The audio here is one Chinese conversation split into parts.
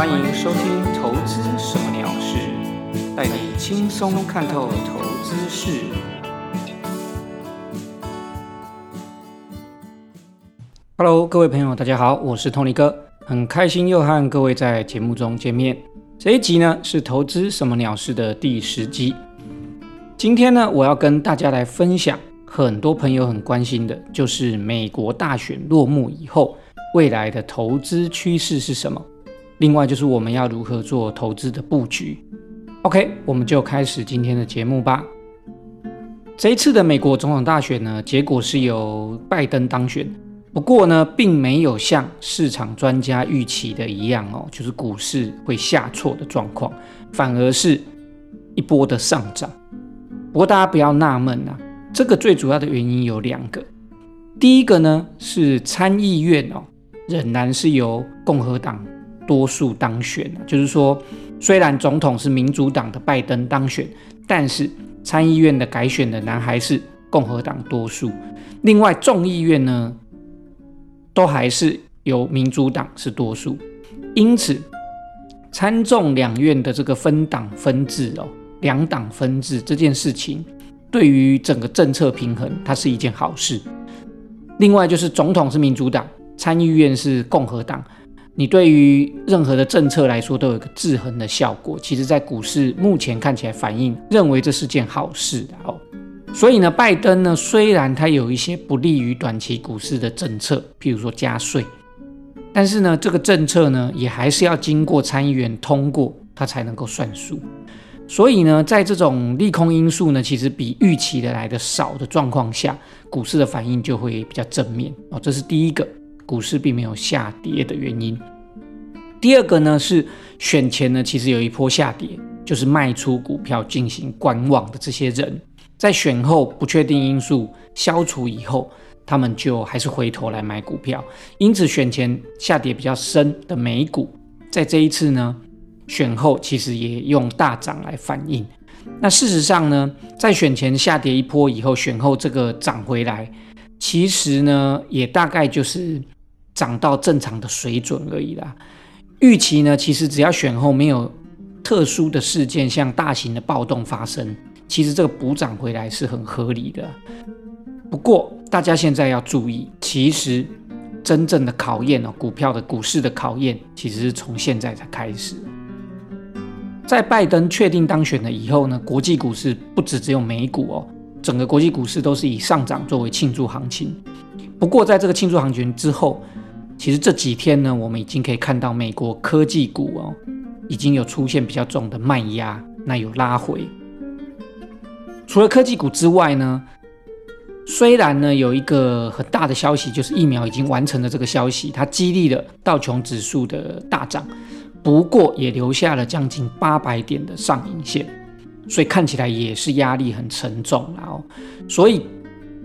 欢迎收听《投资什么鸟事》，带你轻松看透投资事。Hello，各位朋友，大家好，我是 Tony 哥，很开心又和各位在节目中见面。这一集呢是《投资什么鸟事》的第十集。今天呢，我要跟大家来分享很多朋友很关心的，就是美国大选落幕以后，未来的投资趋势是什么？另外就是我们要如何做投资的布局。OK，我们就开始今天的节目吧。这一次的美国总统大选呢，结果是由拜登当选。不过呢，并没有像市场专家预期的一样哦，就是股市会下挫的状况，反而是一波的上涨。不过大家不要纳闷啊，这个最主要的原因有两个。第一个呢是参议院哦，仍然是由共和党。多数当选就是说，虽然总统是民主党的拜登当选，但是参议院的改选的男还是共和党多数。另外众议院呢，都还是由民主党是多数。因此，参众两院的这个分党分治哦，两党分治这件事情，对于整个政策平衡，它是一件好事。另外就是总统是民主党，参议院是共和党。你对于任何的政策来说都有一个制衡的效果，其实，在股市目前看起来反应认为这是件好事哦。所以呢，拜登呢，虽然他有一些不利于短期股市的政策，譬如说加税，但是呢，这个政策呢，也还是要经过参议员通过，它才能够算数。所以呢，在这种利空因素呢，其实比预期的来的少的状况下，股市的反应就会比较正面哦。这是第一个。股市并没有下跌的原因。第二个呢是选前呢，其实有一波下跌，就是卖出股票进行观望的这些人，在选后不确定因素消除以后，他们就还是回头来买股票，因此选前下跌比较深的美股，在这一次呢选后其实也用大涨来反映。那事实上呢，在选前下跌一波以后，选后这个涨回来，其实呢也大概就是。涨到正常的水准而已啦。预期呢，其实只要选后没有特殊的事件，像大型的暴动发生，其实这个补涨回来是很合理的。不过大家现在要注意，其实真正的考验哦，股票的股市的考验，其实是从现在才开始。在拜登确定当选了以后呢，国际股市不止只有美股哦，整个国际股市都是以上涨作为庆祝行情。不过在这个庆祝行情之后，其实这几天呢，我们已经可以看到美国科技股哦，已经有出现比较重的卖压，那有拉回。除了科技股之外呢，虽然呢有一个很大的消息，就是疫苗已经完成了这个消息，它激励了道琼指数的大涨，不过也留下了将近八百点的上影线，所以看起来也是压力很沉重然后，所以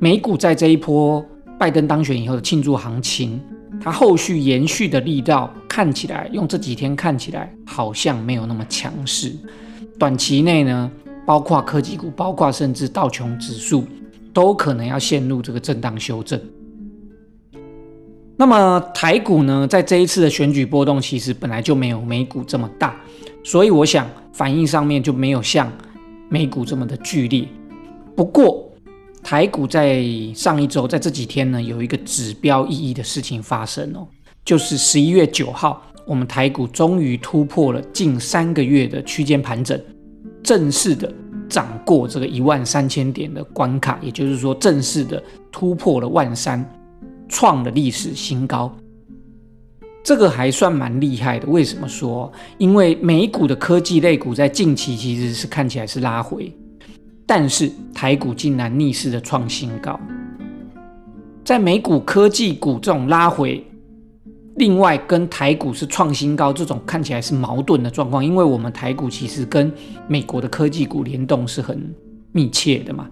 美股在这一波拜登当选以后的庆祝行情。它后续延续的力道看起来，用这几天看起来好像没有那么强势。短期内呢，包括科技股，包括甚至道琼指数，都可能要陷入这个震荡修正。那么台股呢，在这一次的选举波动，其实本来就没有美股这么大，所以我想反应上面就没有像美股这么的剧烈。不过，台股在上一周，在这几天呢，有一个指标意义的事情发生哦，就是十一月九号，我们台股终于突破了近三个月的区间盘整，正式的涨过这个一万三千点的关卡，也就是说，正式的突破了万三，创了历史新高。这个还算蛮厉害的。为什么说？因为美股的科技类股在近期其实是看起来是拉回。但是台股竟然逆势的创新高，在美股科技股这种拉回，另外跟台股是创新高这种看起来是矛盾的状况，因为我们台股其实跟美国的科技股联动是很密切的嘛。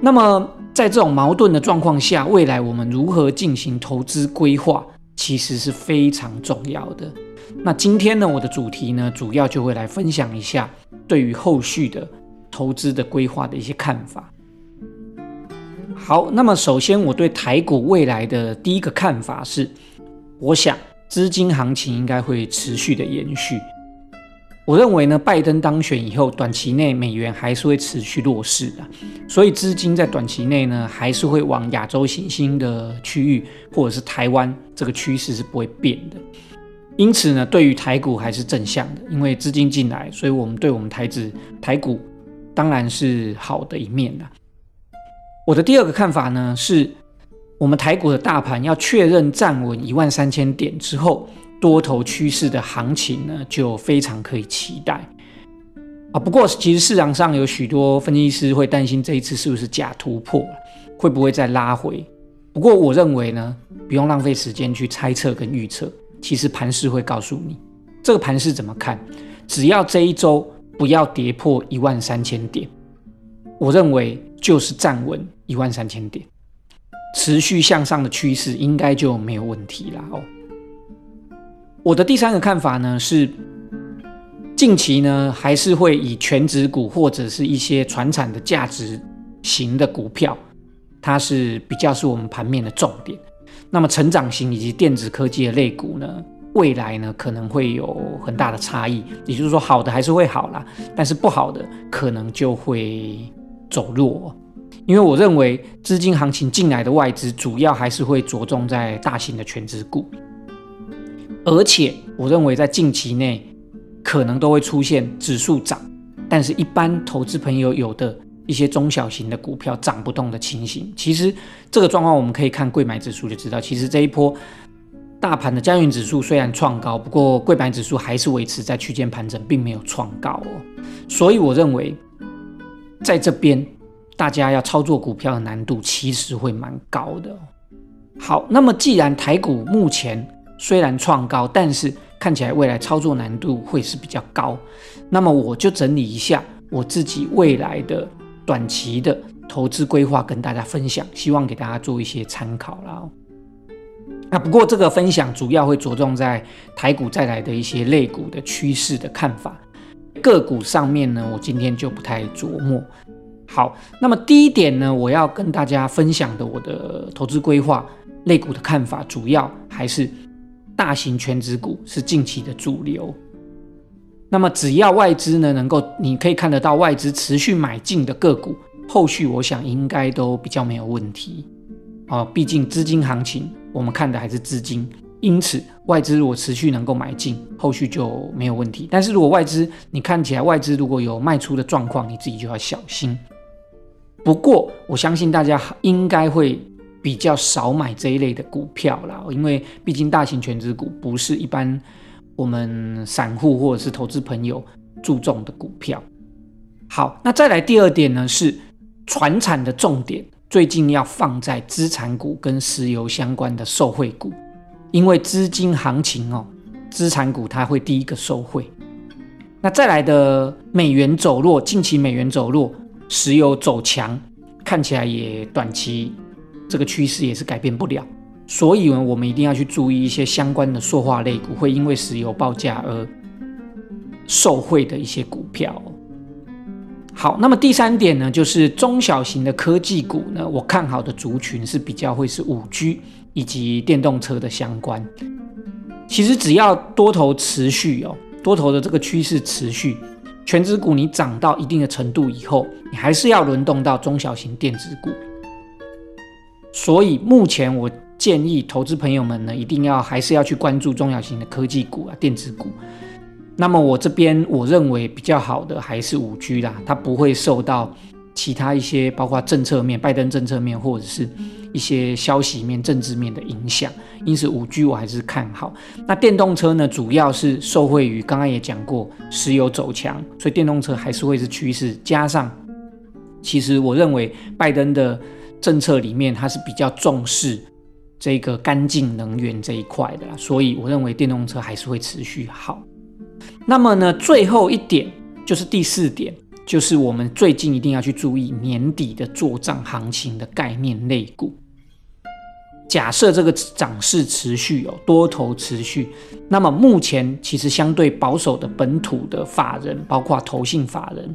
那么在这种矛盾的状况下，未来我们如何进行投资规划，其实是非常重要的。那今天呢，我的主题呢，主要就会来分享一下对于后续的。投资的规划的一些看法。好，那么首先我对台股未来的第一个看法是，我想资金行情应该会持续的延续。我认为呢，拜登当选以后，短期内美元还是会持续弱势的，所以资金在短期内呢，还是会往亚洲新兴的区域或者是台湾这个趋势是不会变的。因此呢，对于台股还是正向的，因为资金进来，所以我们对我们台指台股当然是好的一面的。我的第二个看法呢，是我们台股的大盘要确认站稳一万三千点之后。多头趋势的行情呢，就非常可以期待啊。不过，其实市场上有许多分析师会担心这一次是不是假突破会不会再拉回？不过，我认为呢，不用浪费时间去猜测跟预测。其实盘势会告诉你，这个盘势怎么看？只要这一周不要跌破一万三千点，我认为就是站稳一万三千点，持续向上的趋势应该就没有问题了哦。我的第三个看法呢是，近期呢还是会以全指股或者是一些传产的价值型的股票，它是比较是我们盘面的重点。那么成长型以及电子科技的类股呢，未来呢可能会有很大的差异。也就是说，好的还是会好啦，但是不好的可能就会走弱。因为我认为资金行情进来的外资主要还是会着重在大型的全指股。而且，我认为在近期内可能都会出现指数涨，但是一般投资朋友有的一些中小型的股票涨不动的情形。其实这个状况我们可以看贵买指数就知道。其实这一波大盘的加权指数虽然创高，不过贵买指数还是维持在区间盘整，并没有创高哦。所以我认为在这边大家要操作股票的难度其实会蛮高的。好，那么既然台股目前虽然创高，但是看起来未来操作难度会是比较高。那么我就整理一下我自己未来的短期的投资规划，跟大家分享，希望给大家做一些参考啦。那不过这个分享主要会着重在台股再来的一些类股的趋势的看法，个股上面呢，我今天就不太琢磨。好，那么第一点呢，我要跟大家分享的我的投资规划类股的看法，主要还是。大型全指股是近期的主流，那么只要外资呢能够，你可以看得到外资持续买进的个股，后续我想应该都比较没有问题啊。毕竟资金行情，我们看的还是资金，因此外资如果持续能够买进，后续就没有问题。但是如果外资你看起来外资如果有卖出的状况，你自己就要小心。不过我相信大家应该会。比较少买这一类的股票啦，因为毕竟大型全值股不是一般我们散户或者是投资朋友注重的股票。好，那再来第二点呢，是船产的重点，最近要放在资产股跟石油相关的受惠股，因为资金行情哦，资产股它会第一个受惠。那再来的美元走弱，近期美元走弱，石油走强，看起来也短期。这个趋势也是改变不了，所以呢，我们一定要去注意一些相关的塑化类股会因为石油报价而受惠的一些股票。好，那么第三点呢，就是中小型的科技股呢，我看好的族群是比较会是五 G 以及电动车的相关。其实只要多头持续哦，多头的这个趋势持续，全指股你涨到一定的程度以后，你还是要轮动到中小型电子股。所以目前我建议投资朋友们呢，一定要还是要去关注中小型的科技股啊、电子股。那么我这边我认为比较好的还是五 G 啦，它不会受到其他一些包括政策面、拜登政策面或者是一些消息面、政治面的影响。因此五 G 我还是看好。那电动车呢，主要是受惠于刚刚也讲过石油走强，所以电动车还是会是趋势。加上其实我认为拜登的。政策里面，它是比较重视这个干净能源这一块的啦，所以我认为电动车还是会持续好。那么呢，最后一点就是第四点，就是我们最近一定要去注意年底的做账行情的概念类股。假设这个涨势持续哦，多头持续，那么目前其实相对保守的本土的法人，包括投信法人，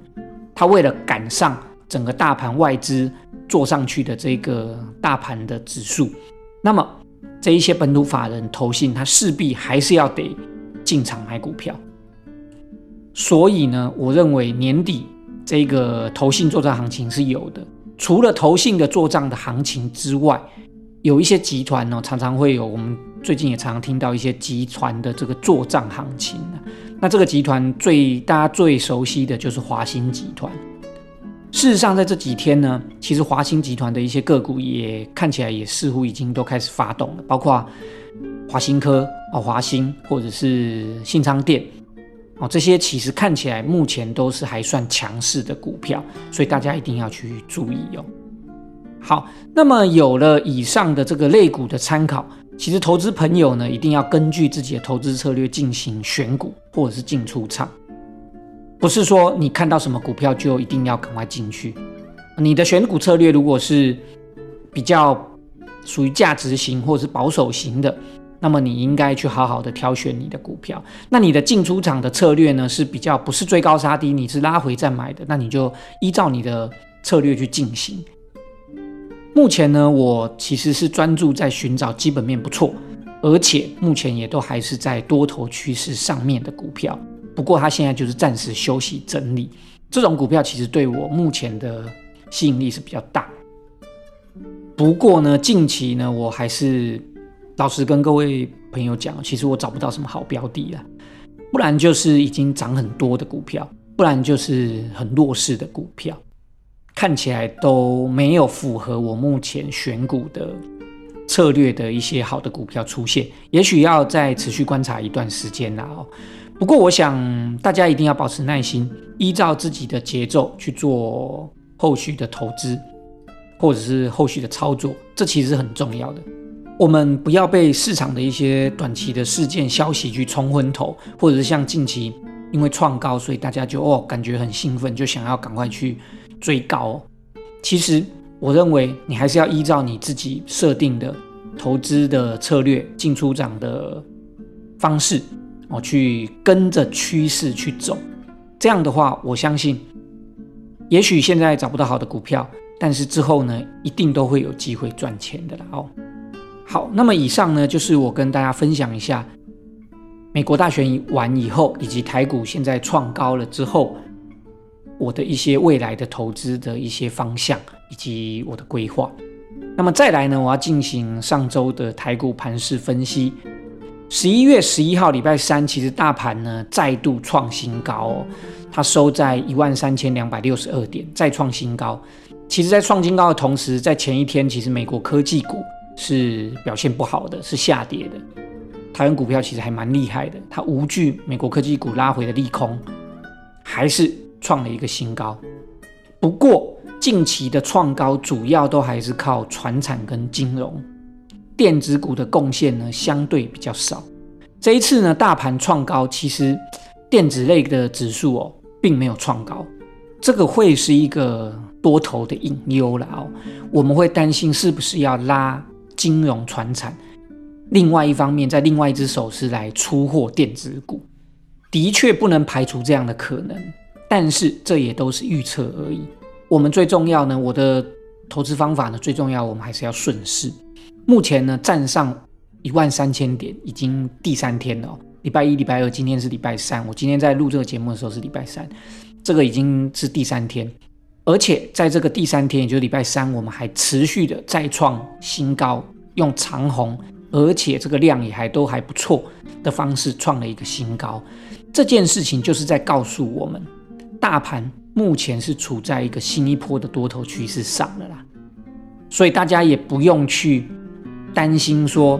他为了赶上整个大盘外资。做上去的这个大盘的指数，那么这一些本土法人投信，他势必还是要得进场买股票。所以呢，我认为年底这个投信做账行情是有的。除了投信的做账的行情之外，有一些集团呢，常常会有我们最近也常常听到一些集团的这个做账行情那这个集团最大家最熟悉的就是华兴集团。事实上，在这几天呢，其实华兴集团的一些个股也看起来也似乎已经都开始发动了，包括华兴科啊、华兴或者是信昌店哦，这些其实看起来目前都是还算强势的股票，所以大家一定要去注意哦。好，那么有了以上的这个类股的参考，其实投资朋友呢，一定要根据自己的投资策略进行选股或者是进出场。不是说你看到什么股票就一定要赶快进去。你的选股策略如果是比较属于价值型或者是保守型的，那么你应该去好好的挑选你的股票。那你的进出场的策略呢是比较不是追高杀低，你是拉回再买的，那你就依照你的策略去进行。目前呢，我其实是专注在寻找基本面不错，而且目前也都还是在多头趋势上面的股票。不过它现在就是暂时休息整理，这种股票其实对我目前的吸引力是比较大。不过呢，近期呢，我还是老实跟各位朋友讲，其实我找不到什么好标的了，不然就是已经涨很多的股票，不然就是很弱势的股票，看起来都没有符合我目前选股的策略的一些好的股票出现，也许要再持续观察一段时间啦哦。不过，我想大家一定要保持耐心，依照自己的节奏去做后续的投资，或者是后续的操作，这其实是很重要的。我们不要被市场的一些短期的事件消息去冲昏头，或者是像近期因为创高，所以大家就哦感觉很兴奋，就想要赶快去追高。其实，我认为你还是要依照你自己设定的投资的策略、进出场的方式。哦，去跟着趋势去走，这样的话，我相信，也许现在找不到好的股票，但是之后呢，一定都会有机会赚钱的啦。哦，好，那么以上呢，就是我跟大家分享一下美国大选完以后，以及台股现在创高了之后，我的一些未来的投资的一些方向以及我的规划。那么再来呢，我要进行上周的台股盘势分析。十一月十一号，礼拜三，其实大盘呢再度创新高，它收在一万三千两百六十二点，再创新高。其实，在创新高的同时，在前一天，其实美国科技股是表现不好的，是下跌的。台湾股票其实还蛮厉害的，它无惧美国科技股拉回的利空，还是创了一个新高。不过，近期的创高主要都还是靠船产跟金融。电子股的贡献呢，相对比较少。这一次呢，大盘创高，其实电子类的指数哦，并没有创高，这个会是一个多头的隐忧了哦。我们会担心是不是要拉金融、船产，另外一方面，在另外一只手是来出货电子股，的确不能排除这样的可能，但是这也都是预测而已。我们最重要呢，我的投资方法呢，最重要，我们还是要顺势。目前呢，站上一万三千点，已经第三天了。礼拜一、礼拜二，今天是礼拜三。我今天在录这个节目的时候是礼拜三，这个已经是第三天。而且在这个第三天，也就是礼拜三，我们还持续的再创新高，用长红，而且这个量也还都还不错的方式创了一个新高。这件事情就是在告诉我们，大盘目前是处在一个新一波的多头趋势上了啦。所以大家也不用去。担心说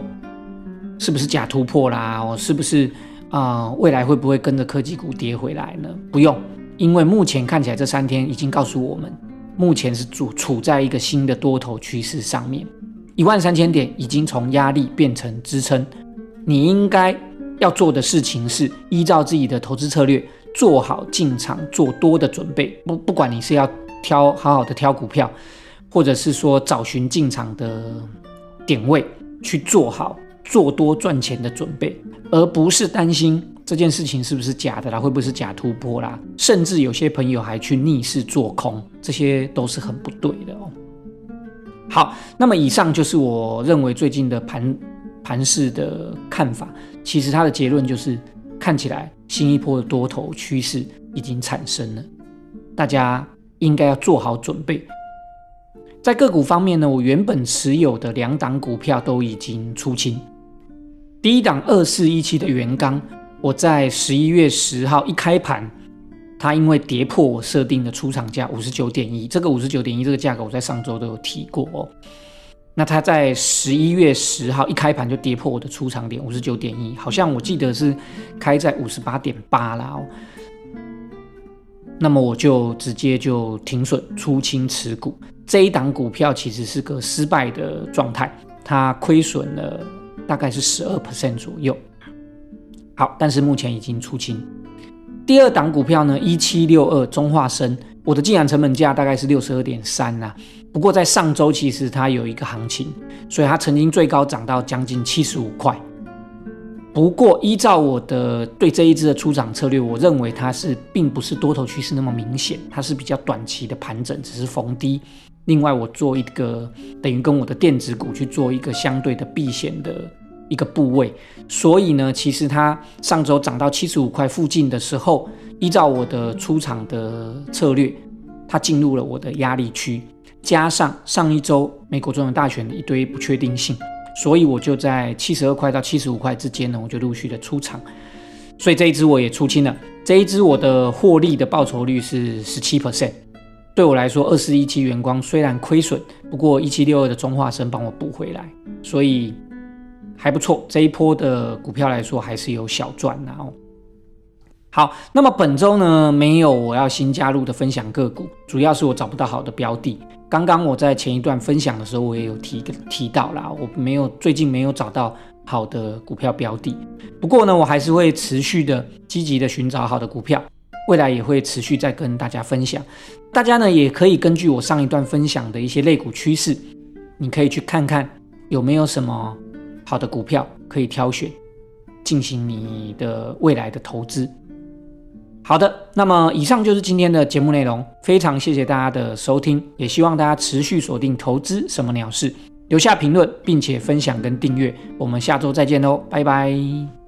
是不是假突破啦？哦，是不是啊？未来会不会跟着科技股跌回来呢？不用，因为目前看起来这三天已经告诉我们，目前是处处在一个新的多头趋势上面，一万三千点已经从压力变成支撑。你应该要做的事情是依照自己的投资策略，做好进场做多的准备。不，不管你是要挑好好的挑股票，或者是说找寻进场的。点位去做好做多赚钱的准备，而不是担心这件事情是不是假的啦，会不会是假突破啦？甚至有些朋友还去逆势做空，这些都是很不对的哦。好，那么以上就是我认为最近的盘盘势的看法，其实它的结论就是看起来新一波的多头趋势已经产生了，大家应该要做好准备。在个股方面呢，我原本持有的两档股票都已经出清。第一档二四一七的元刚，我在十一月十号一开盘，它因为跌破我设定的出厂价五十九点一，这个五十九点一这个价格我在上周都有提过哦。那它在十一月十号一开盘就跌破我的出厂点五十九点一，好像我记得是开在五十八点八啦哦。那么我就直接就停损出清持股。这一档股票其实是个失败的状态，它亏损了大概是十二 percent 左右。好，但是目前已经出清。第二档股票呢，一七六二中化生，我的进场成本价大概是六十二点三呐。不过在上周其实它有一个行情，所以它曾经最高涨到将近七十五块。不过依照我的对这一支的出场策略，我认为它是并不是多头趋势那么明显，它是比较短期的盘整，只是逢低。另外，我做一个等于跟我的电子股去做一个相对的避险的一个部位，所以呢，其实它上周涨到七十五块附近的时候，依照我的出场的策略，它进入了我的压力区，加上上一周美国总统大选的一堆不确定性，所以我就在七十二块到七十五块之间呢，我就陆续的出场，所以这一支我也出清了，这一支我的获利的报酬率是十七 percent。对我来说，二十一七元光虽然亏损，不过一七六二的中化生帮我补回来，所以还不错。这一波的股票来说，还是有小赚的哦。好，那么本周呢，没有我要新加入的分享个股，主要是我找不到好的标的。刚刚我在前一段分享的时候，我也有提提到啦，我没有最近没有找到好的股票标的。不过呢，我还是会持续的积极的寻找好的股票。未来也会持续再跟大家分享，大家呢也可以根据我上一段分享的一些类股趋势，你可以去看看有没有什么好的股票可以挑选，进行你的未来的投资。好的，那么以上就是今天的节目内容，非常谢谢大家的收听，也希望大家持续锁定投资什么鸟事，留下评论并且分享跟订阅，我们下周再见喽，拜拜。